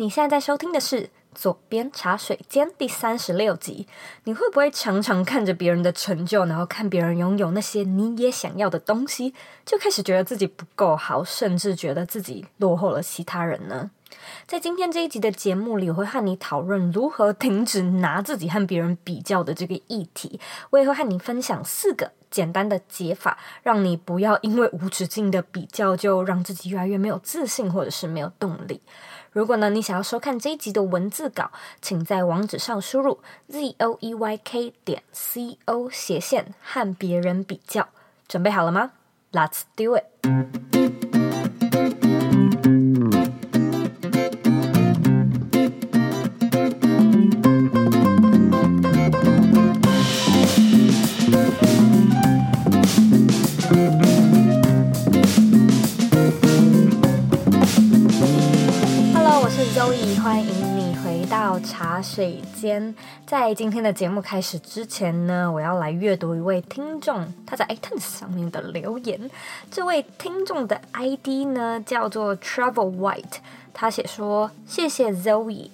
你现在在收听的是《左边茶水间》第三十六集。你会不会常常看着别人的成就，然后看别人拥有那些你也想要的东西，就开始觉得自己不够好，甚至觉得自己落后了其他人呢？在今天这一集的节目里，我会和你讨论如何停止拿自己和别人比较的这个议题。我也会和你分享四个简单的解法，让你不要因为无止境的比较，就让自己越来越没有自信，或者是没有动力。如果呢，你想要收看这一集的文字稿，请在网址上输入 z o e y k 点 c o 斜线和别人比较。准备好了吗？Let's do it！这一间，在今天的节目开始之前呢，我要来阅读一位听众他在 iTunes 上面的留言。这位听众的 ID 呢叫做 Travel White，他写说：“谢谢 Zoe。”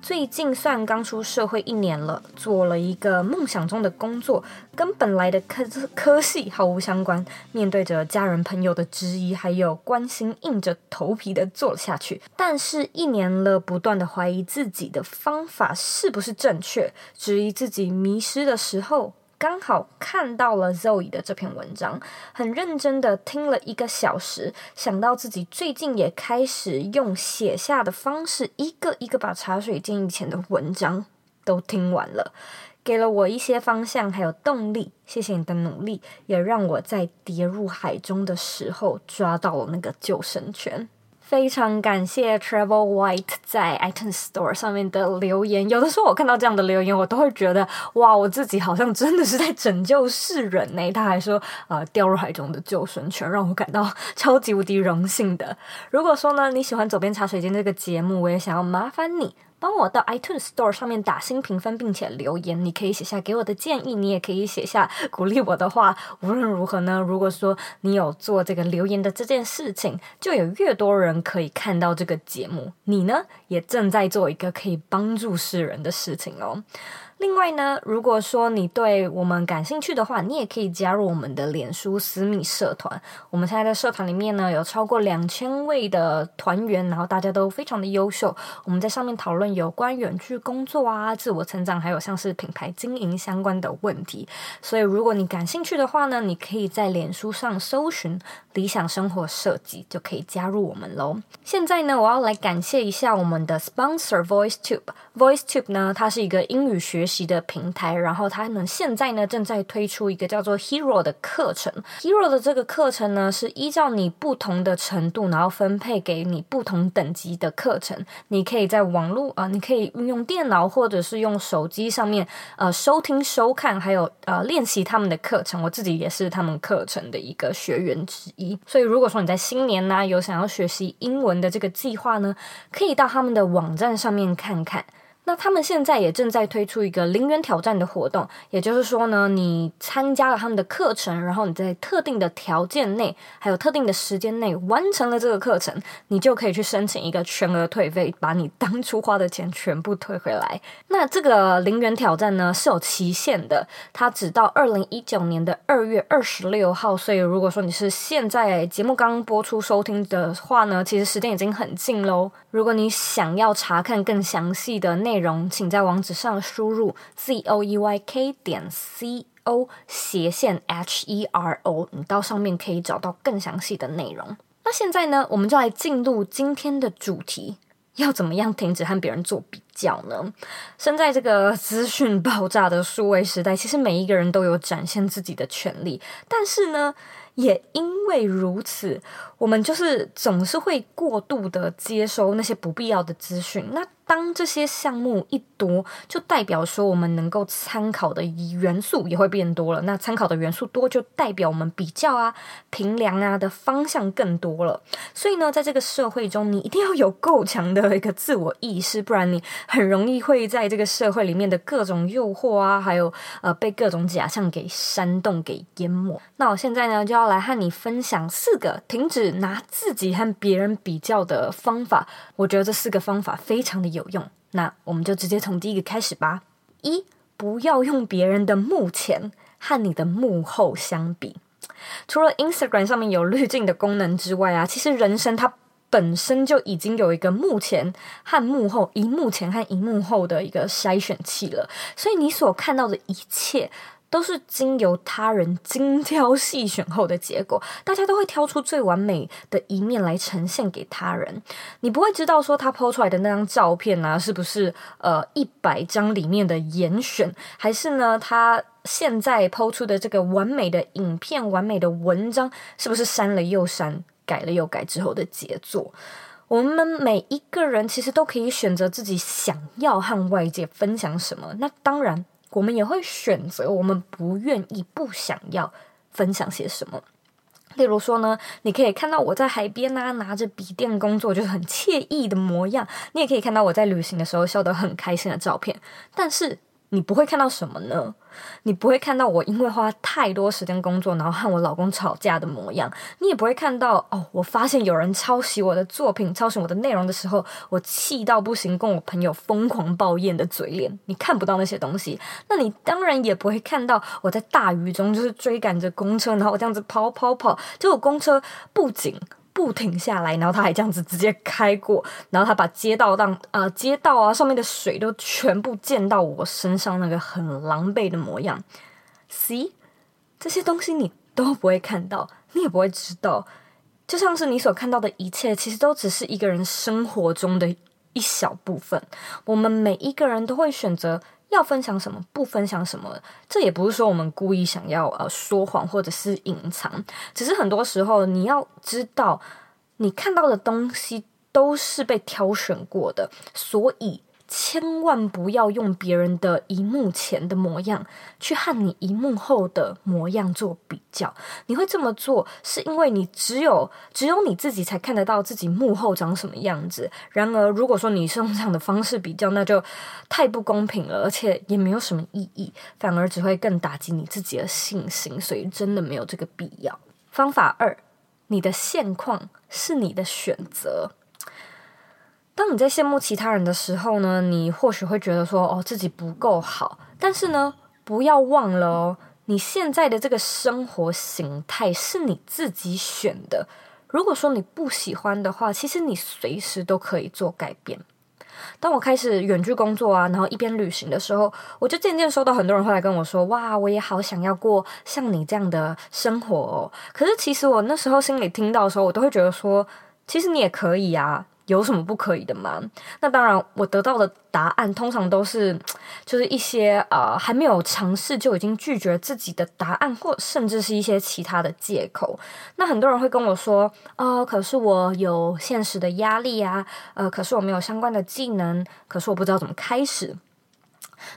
最近算刚出社会一年了，做了一个梦想中的工作，跟本来的科科系毫无相关。面对着家人朋友的质疑，还有关心，硬着头皮的做了下去。但是，一年了，不断的怀疑自己的方法是不是正确，质疑自己迷失的时候。刚好看到了 Zoe 的这篇文章，很认真的听了一个小时，想到自己最近也开始用写下的方式，一个一个把茶水间以前的文章都听完了，给了我一些方向还有动力。谢谢你的努力，也让我在跌入海中的时候抓到了那个救生圈。非常感谢 Travel White 在 iTunes Store 上面的留言。有的时候我看到这样的留言，我都会觉得哇，我自己好像真的是在拯救世人呢。他还说，啊，掉入海中的救生圈，让我感到超级无敌荣幸的。如果说呢，你喜欢《佐编茶水间》这个节目，我也想要麻烦你。帮我到 iTunes Store 上面打新评分，并且留言。你可以写下给我的建议，你也可以写下鼓励我的话。无论如何呢，如果说你有做这个留言的这件事情，就有越多人可以看到这个节目。你呢，也正在做一个可以帮助世人的事情哦。另外呢，如果说你对我们感兴趣的话，你也可以加入我们的脸书私密社团。我们现在的社团里面呢，有超过两千位的团员，然后大家都非常的优秀。我们在上面讨论有关远距工作啊、自我成长，还有像是品牌经营相关的问题。所以，如果你感兴趣的话呢，你可以在脸书上搜寻“理想生活设计”，就可以加入我们喽。现在呢，我要来感谢一下我们的 sponsor VoiceTube。VoiceTube 呢，它是一个英语学习的平台，然后他们现在呢正在推出一个叫做 Hero 的课程。Hero 的这个课程呢是依照你不同的程度，然后分配给你不同等级的课程。你可以在网络啊、你可以运用电脑或者是用手机上面呃收听、收看，还有呃练习他们的课程。我自己也是他们课程的一个学员之一。所以如果说你在新年呢有想要学习英文的这个计划呢，可以到他们的网站上面看看。那他们现在也正在推出一个零元挑战的活动，也就是说呢，你参加了他们的课程，然后你在特定的条件内，还有特定的时间内完成了这个课程，你就可以去申请一个全额退费，把你当初花的钱全部退回来。那这个零元挑战呢是有期限的，它只到二零一九年的二月二十六号，所以如果说你是现在节目刚播出收听的话呢，其实时间已经很近喽。如果你想要查看更详细的内内容，请在网址上输入 z o e y k 点 c o 斜线 h e r o，你到上面可以找到更详细的内容。那现在呢，我们就来进入今天的主题：要怎么样停止和别人做比较呢？身在这个资讯爆炸的数位时代，其实每一个人都有展现自己的权利，但是呢，也因为如此，我们就是总是会过度的接收那些不必要的资讯。那当这些项目一多，就代表说我们能够参考的元素也会变多了。那参考的元素多，就代表我们比较啊、评量啊的方向更多了。所以呢，在这个社会中，你一定要有够强的一个自我意识，不然你很容易会在这个社会里面的各种诱惑啊，还有呃被各种假象给煽动、给淹没。那我现在呢，就要来和你分享四个停止拿自己和别人比较的方法，我觉得这四个方法非常的有用。那我们就直接从第一个开始吧。一，不要用别人的幕前和你的幕后相比。除了 Instagram 上面有滤镜的功能之外啊，其实人生它本身就已经有一个幕前和幕后、萤幕前和萤幕后的一个筛选器了。所以你所看到的一切，都是经由他人精挑细选后的结果，大家都会挑出最完美的一面来呈现给他人。你不会知道说他抛出来的那张照片、啊，是不是呃一百张里面的严选，还是呢他现在抛出的这个完美的影片、完美的文章，是不是删了又删、改了又改之后的杰作？我们每一个人其实都可以选择自己想要和外界分享什么。那当然。我们也会选择我们不愿意、不想要分享些什么。例如说呢，你可以看到我在海边啊，拿着笔电工作，就是很惬意的模样。你也可以看到我在旅行的时候笑得很开心的照片。但是，你不会看到什么呢？你不会看到我因为花太多时间工作，然后和我老公吵架的模样。你也不会看到哦，我发现有人抄袭我的作品、抄袭我的内容的时候，我气到不行，跟我朋友疯狂抱怨的嘴脸。你看不到那些东西。那你当然也不会看到我在大雨中就是追赶着公车，然后我这样子跑跑跑，结果公车不仅不停下来，然后他还这样子直接开过，然后他把街道当呃街道啊上面的水都全部溅到我身上，那个很狼狈的模样。See，这些东西你都不会看到，你也不会知道，就像是你所看到的一切，其实都只是一个人生活中的一小部分。我们每一个人都会选择。要分享什么，不分享什么，这也不是说我们故意想要呃说谎或者是隐藏，只是很多时候你要知道，你看到的东西都是被挑选过的，所以。千万不要用别人的荧幕前的模样去和你荧幕后的模样做比较。你会这么做，是因为你只有只有你自己才看得到自己幕后长什么样子。然而，如果说你是用这样的方式比较，那就太不公平了，而且也没有什么意义，反而只会更打击你自己的信心。所以，真的没有这个必要。方法二，你的现况是你的选择。当你在羡慕其他人的时候呢，你或许会觉得说，哦，自己不够好。但是呢，不要忘了哦，你现在的这个生活形态是你自己选的。如果说你不喜欢的话，其实你随时都可以做改变。当我开始远距工作啊，然后一边旅行的时候，我就渐渐收到很多人会来跟我说，哇，我也好想要过像你这样的生活哦。可是其实我那时候心里听到的时候，我都会觉得说，其实你也可以啊。有什么不可以的吗？那当然，我得到的答案通常都是，就是一些呃还没有尝试就已经拒绝自己的答案，或甚至是一些其他的借口。那很多人会跟我说，哦，可是我有现实的压力啊，呃，可是我没有相关的技能，可是我不知道怎么开始。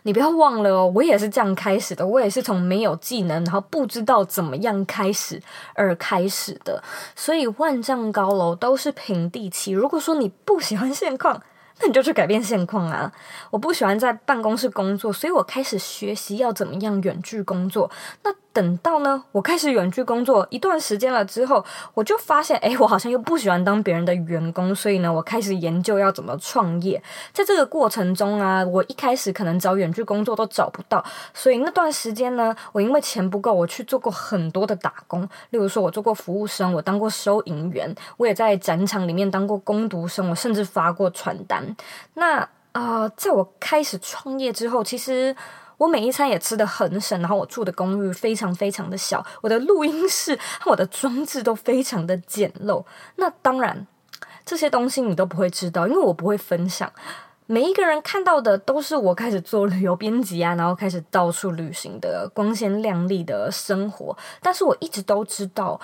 你不要忘了哦，我也是这样开始的。我也是从没有技能，然后不知道怎么样开始而开始的。所以万丈高楼都是平地起。如果说你不喜欢现况，那你就去改变现况啊！我不喜欢在办公室工作，所以我开始学习要怎么样远距工作。那等到呢，我开始远距工作一段时间了之后，我就发现，诶，我好像又不喜欢当别人的员工，所以呢，我开始研究要怎么创业。在这个过程中啊，我一开始可能找远距工作都找不到，所以那段时间呢，我因为钱不够，我去做过很多的打工。例如说，我做过服务生，我当过收银员，我也在展场里面当过工读生，我甚至发过传单。那啊、呃，在我开始创业之后，其实。我每一餐也吃得很省，然后我住的公寓非常非常的小，我的录音室和我的装置都非常的简陋。那当然，这些东西你都不会知道，因为我不会分享。每一个人看到的都是我开始做旅游编辑啊，然后开始到处旅行的光鲜亮丽的生活。但是我一直都知道，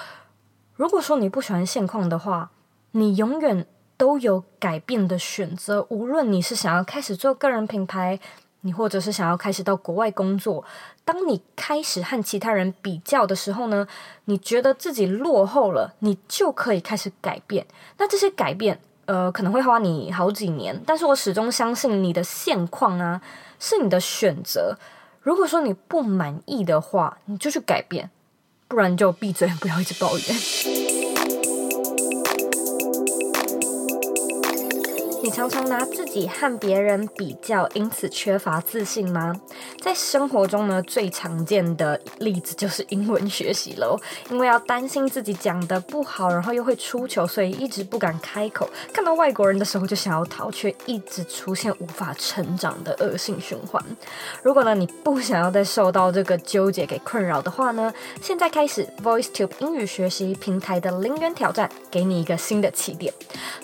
如果说你不喜欢现况的话，你永远都有改变的选择。无论你是想要开始做个人品牌。你或者是想要开始到国外工作，当你开始和其他人比较的时候呢，你觉得自己落后了，你就可以开始改变。那这些改变，呃，可能会花你好几年，但是我始终相信你的现况啊，是你的选择。如果说你不满意的话，你就去改变，不然就闭嘴，不要一直抱怨。你常常拿自己和别人比较，因此缺乏自信吗？在生活中呢，最常见的例子就是英文学习喽。因为要担心自己讲得不好，然后又会出糗，所以一直不敢开口。看到外国人的时候就想要逃，却一直出现无法成长的恶性循环。如果呢，你不想要再受到这个纠结给困扰的话呢，现在开始 VoiceTube 英语学习平台的零元挑战，给你一个新的起点。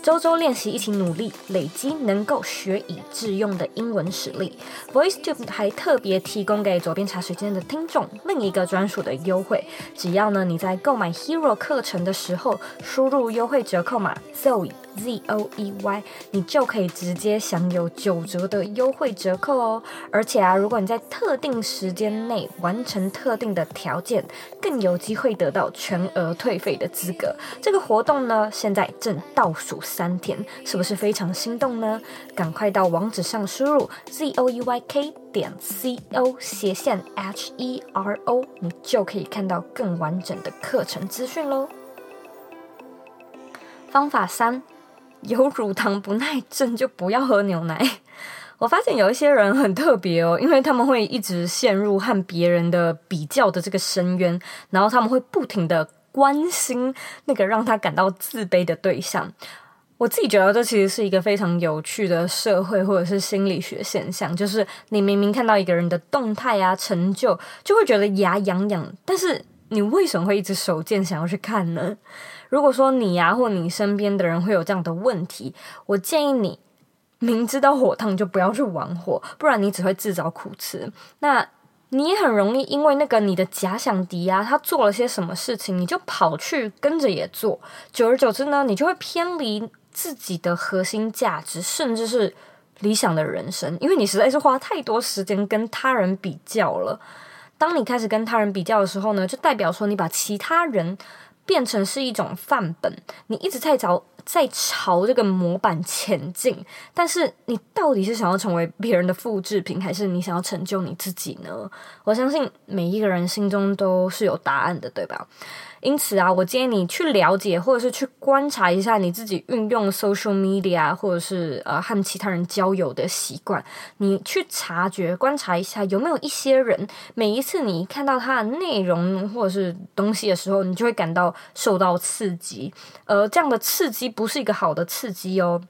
周周练习，一起努力。累积能够学以致用的英文实力，VoiceTube 还特别提供给左边茶水间的听众另一个专属的优惠。只要呢你在购买 Hero 课程的时候输入优惠折扣码 Zoe Z O E Y，你就可以直接享有九折的优惠折扣哦。而且啊，如果你在特定时间内完成特定的条件，更有机会得到全额退费的资格。这个活动呢，现在正倒数三天，是不是非常心动呢？赶快到网址上输入 z o e y k 点 c o 斜线 h e r o，你就可以看到更完整的课程资讯喽。方法三，有乳糖不耐症就不要喝牛奶。我发现有一些人很特别哦，因为他们会一直陷入和别人的比较的这个深渊，然后他们会不停的关心那个让他感到自卑的对象。我自己觉得这其实是一个非常有趣的社会或者是心理学现象，就是你明明看到一个人的动态啊、成就，就会觉得牙痒痒，但是你为什么会一直手贱想要去看呢？如果说你呀、或你身边的人会有这样的问题，我建议你明知道火烫就不要去玩火，不然你只会自找苦吃。那你也很容易因为那个你的假想敌啊，他做了些什么事情，你就跑去跟着也做，久而久之呢，你就会偏离。自己的核心价值，甚至是理想的人生，因为你实在是花太多时间跟他人比较了。当你开始跟他人比较的时候呢，就代表说你把其他人变成是一种范本，你一直在找，在朝这个模板前进。但是你到底是想要成为别人的复制品，还是你想要成就你自己呢？我相信每一个人心中都是有答案的，对吧？因此啊，我建议你去了解，或者是去观察一下你自己运用 social media，或者是呃和其他人交友的习惯。你去察觉、观察一下，有没有一些人，每一次你看到他的内容或者是东西的时候，你就会感到受到刺激。而这样的刺激不是一个好的刺激哦。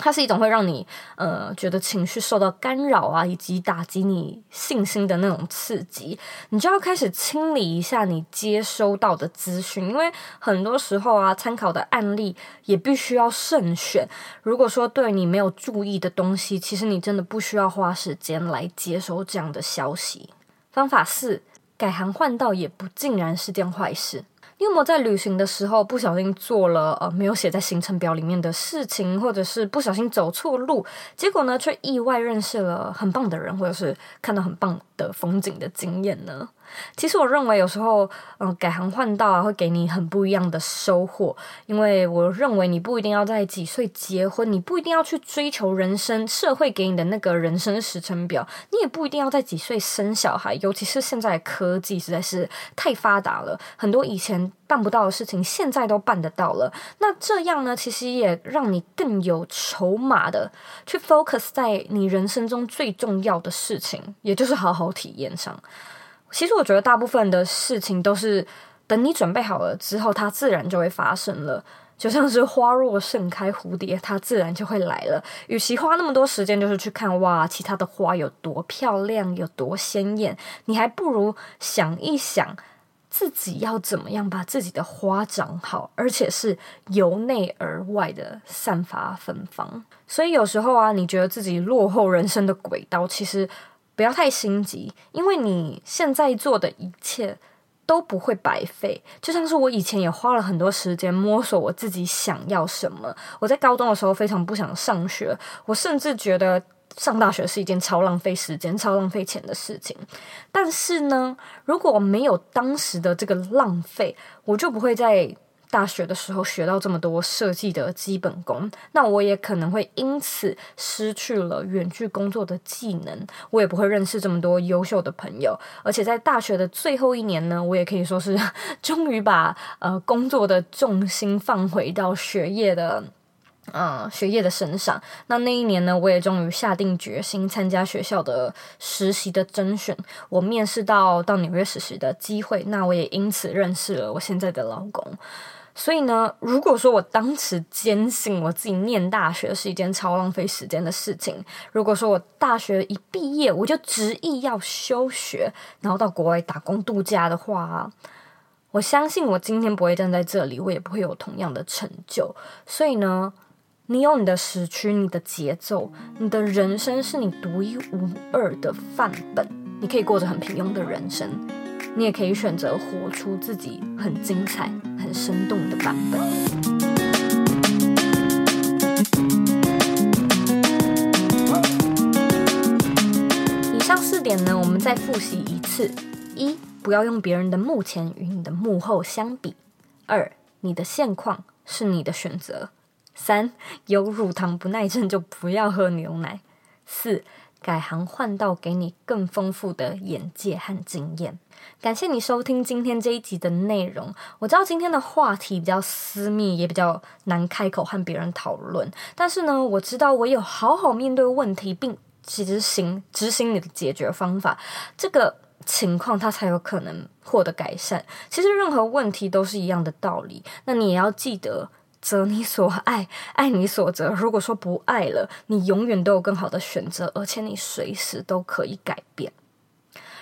它是一种会让你呃觉得情绪受到干扰啊，以及打击你信心的那种刺激。你就要开始清理一下你接收到的资讯，因为很多时候啊，参考的案例也必须要慎选。如果说对你没有注意的东西，其实你真的不需要花时间来接收这样的消息。方法四，改行换道也不尽然是件坏事。你有没有在旅行的时候不小心做了呃没有写在行程表里面的事情，或者是不小心走错路，结果呢却意外认识了很棒的人，或者是看到很棒的风景的经验呢？其实我认为有时候，嗯，改行换道啊，会给你很不一样的收获。因为我认为你不一定要在几岁结婚，你不一定要去追求人生社会给你的那个人生时程表，你也不一定要在几岁生小孩。尤其是现在科技实在是太发达了，很多以前办不到的事情，现在都办得到了。那这样呢，其实也让你更有筹码的去 focus 在你人生中最重要的事情，也就是好好体验上。其实我觉得大部分的事情都是等你准备好了之后，它自然就会发生了。就像是花若盛开，蝴蝶它自然就会来了。与其花那么多时间就是去看哇，其他的花有多漂亮，有多鲜艳，你还不如想一想自己要怎么样把自己的花长好，而且是由内而外的散发芬芳。所以有时候啊，你觉得自己落后人生的轨道，其实。不要太心急，因为你现在做的一切都不会白费。就像是我以前也花了很多时间摸索我自己想要什么。我在高中的时候非常不想上学，我甚至觉得上大学是一件超浪费时间、超浪费钱的事情。但是呢，如果没有当时的这个浪费，我就不会在。大学的时候学到这么多设计的基本功，那我也可能会因此失去了远距工作的技能，我也不会认识这么多优秀的朋友。而且在大学的最后一年呢，我也可以说是终于把呃工作的重心放回到学业的嗯，学业的身上。那那一年呢，我也终于下定决心参加学校的实习的甄选，我面试到到纽约实习的机会。那我也因此认识了我现在的老公。所以呢，如果说我当时坚信我自己念大学是一件超浪费时间的事情，如果说我大学一毕业我就执意要休学，然后到国外打工度假的话，我相信我今天不会站在这里，我也不会有同样的成就。所以呢，你有你的时区，你的节奏，你的人生是你独一无二的范本，你可以过着很平庸的人生。你也可以选择活出自己很精彩、很生动的版本。以上四点呢，我们再复习一次：一、不要用别人的目前与你的幕后相比；二、你的现况是你的选择；三、有乳糖不耐症就不要喝牛奶；四、改行换道，给你更丰富的眼界和经验。感谢你收听今天这一集的内容。我知道今天的话题比较私密，也比较难开口和别人讨论。但是呢，我知道我有好好面对问题，并执行执行你的解决方法，这个情况它才有可能获得改善。其实任何问题都是一样的道理。那你也要记得。择你所爱，爱你所择。如果说不爱了，你永远都有更好的选择，而且你随时都可以改变。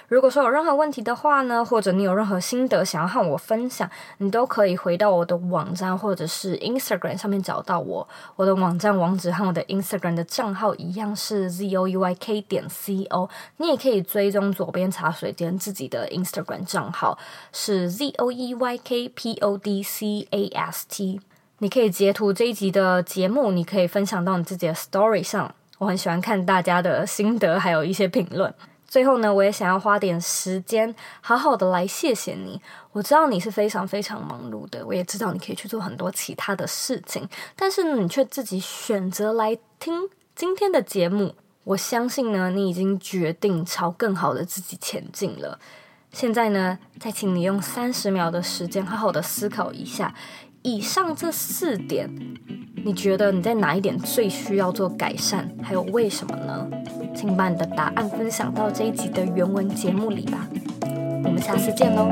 如果说有任何问题的话呢，或者你有任何心得想要和我分享，你都可以回到我的网站或者是 Instagram 上面找到我。我的网站网址和我的 Instagram 的账号一样是 zoeyk 点 co。你也可以追踪左边茶水间自己的 Instagram 账号是 zoeyk podcast。你可以截图这一集的节目，你可以分享到你自己的 story 上。我很喜欢看大家的心得，还有一些评论。最后呢，我也想要花点时间，好好的来谢谢你。我知道你是非常非常忙碌的，我也知道你可以去做很多其他的事情，但是呢，你却自己选择来听今天的节目。我相信呢，你已经决定朝更好的自己前进了。现在呢，再请你用三十秒的时间，好好的思考一下。以上这四点，你觉得你在哪一点最需要做改善？还有为什么呢？请把你的答案分享到这一集的原文节目里吧。我们下次见喽。